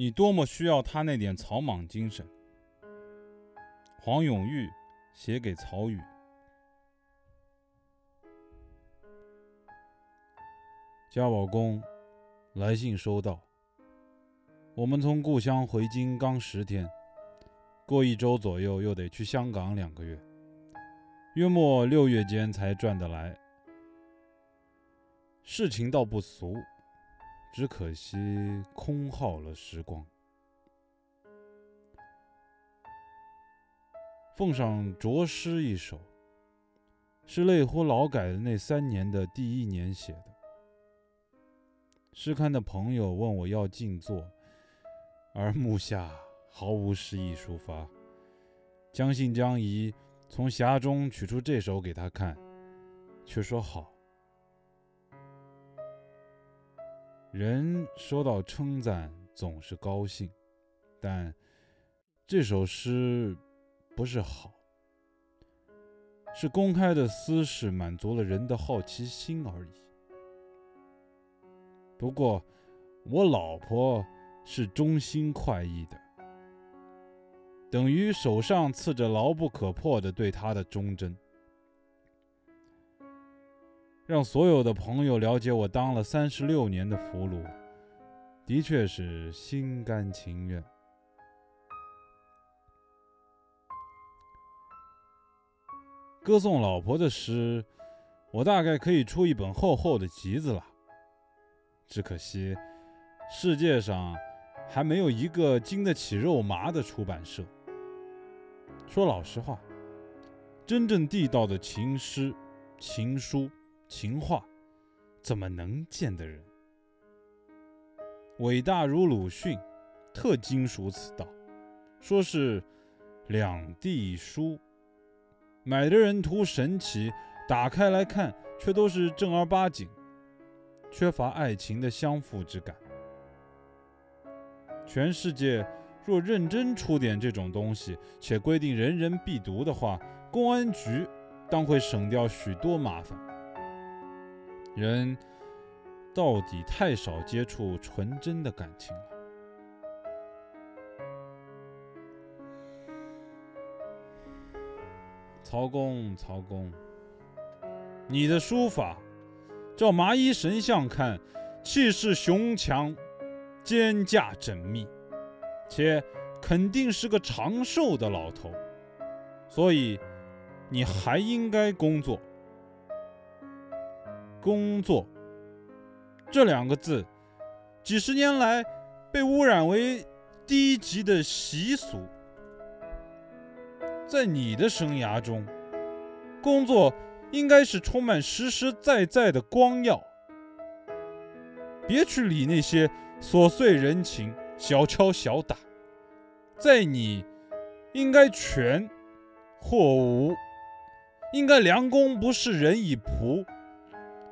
你多么需要他那点草莽精神。黄永玉写给曹禺。家宝公，来信收到。我们从故乡回京刚十天，过一周左右又得去香港两个月，约莫六月间才转得来。事情倒不俗，只可惜空耗了时光。奉上拙诗一首，是累乎劳改的那三年的第一年写的。诗刊的朋友问我要静坐，而目下毫无诗意抒发。将信将疑，从匣中取出这首给他看，却说好。人收到称赞总是高兴，但这首诗不是好，是公开的私事，满足了人的好奇心而已。不过，我老婆是忠心快意的，等于手上刺着牢不可破的对他的忠贞，让所有的朋友了解我当了三十六年的俘虏，的确是心甘情愿。歌颂老婆的诗，我大概可以出一本厚厚的集子了。只可惜，世界上还没有一个经得起肉麻的出版社。说老实话，真正地道的情诗、情书、情话，怎么能见得人？伟大如鲁迅，特精熟此道，说是两地书，买的人图神奇，打开来看，却都是正儿八经。缺乏爱情的相负之感。全世界若认真出点这种东西，且规定人人必读的话，公安局当会省掉许多麻烦。人到底太少接触纯真的感情了。曹公，曹公，你的书法。照麻衣神像看，气势雄强，肩胛缜密，且肯定是个长寿的老头，所以你还应该工作。工作。这两个字，几十年来被污染为低级的习俗，在你的生涯中，工作。应该是充满实实在在的光耀，别去理那些琐碎人情、小敲小打，在你应该全或无，应该良工不是人以仆，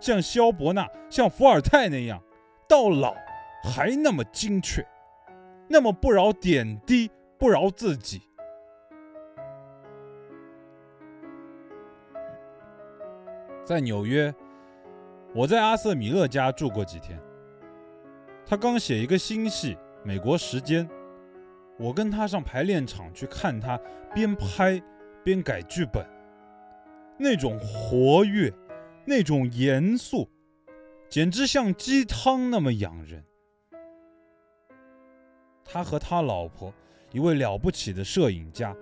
像萧伯纳、像伏尔泰那样，到老还那么精确，那么不饶点滴，不饶自己。在纽约，我在阿瑟·米勒家住过几天。他刚写一个新戏《美国时间》，我跟他上排练场去看他边拍边改剧本，那种活跃，那种严肃，简直像鸡汤那么养人。他和他老婆，一位了不起的摄影家，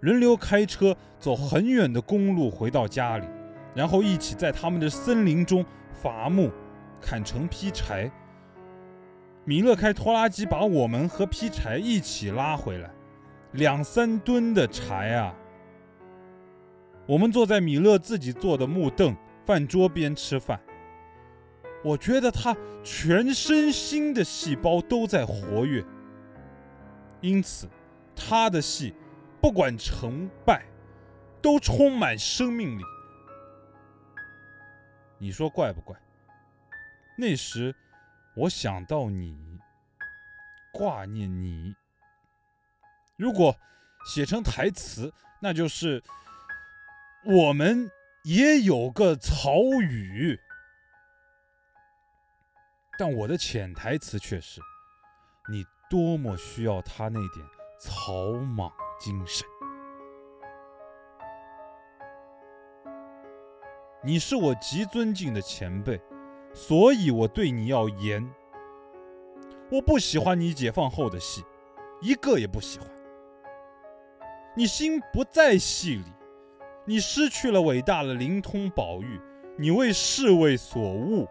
轮流开车走很远的公路回到家里。然后一起在他们的森林中伐木、砍成劈柴。米勒开拖拉机把我们和劈柴一起拉回来，两三吨的柴啊！我们坐在米勒自己做的木凳、饭桌边吃饭。我觉得他全身心的细胞都在活跃，因此他的戏不管成败，都充满生命力。你说怪不怪？那时我想到你，挂念你。如果写成台词，那就是我们也有个曹禺。但我的潜台词却是：你多么需要他那点草莽精神。你是我极尊敬的前辈，所以我对你要严。我不喜欢你解放后的戏，一个也不喜欢。你心不在戏里，你失去了伟大的灵通宝玉，你为侍卫所误，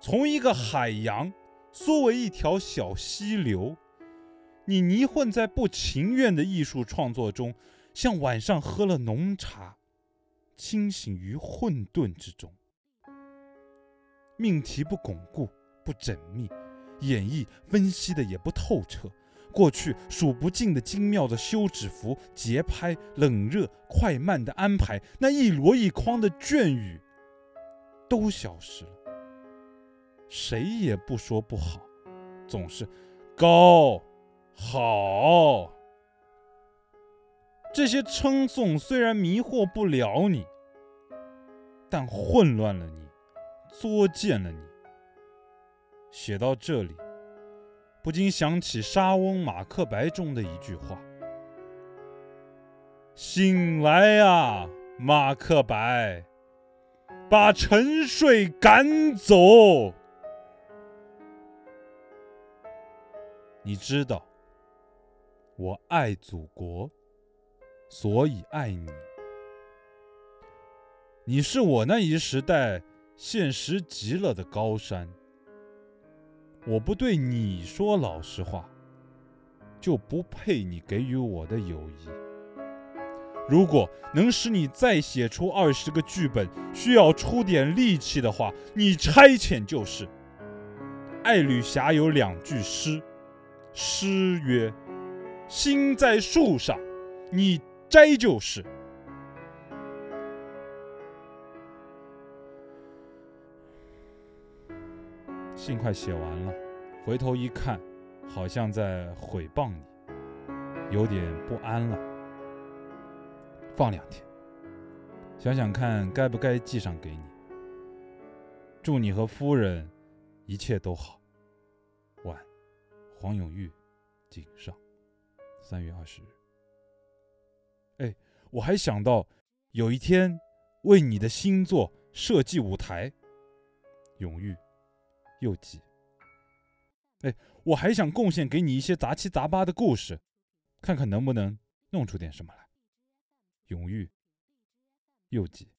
从一个海洋缩为一条小溪流，你泥混在不情愿的艺术创作中，像晚上喝了浓茶。清醒于混沌之中，命题不巩固、不缜密，演绎分析的也不透彻。过去数不尽的精妙的休止符、节拍、冷热、快慢的安排，那一箩一筐的隽语，都消失了。谁也不说不好，总是高好。这些称颂虽然迷惑不了你，但混乱了你，作践了你。写到这里，不禁想起莎翁《马克白》中的一句话：“醒来啊，马克白，把沉睡赶走。”你知道，我爱祖国。所以爱你，你是我那一时代现实极了的高山。我不对你说老实话，就不配你给予我的友谊。如果能使你再写出二十个剧本，需要出点力气的话，你差遣就是。爱侣侠有两句诗，诗曰：“心在树上，你。”摘就是，信快写完了，回头一看，好像在毁谤你，有点不安了。放两天，想想看该不该寄上给你。祝你和夫人一切都好。晚，黄永玉，井上，三月二十日。哎，我还想到有一天为你的新作设计舞台，永玉，又记。哎，我还想贡献给你一些杂七杂八的故事，看看能不能弄出点什么来，永玉，又记。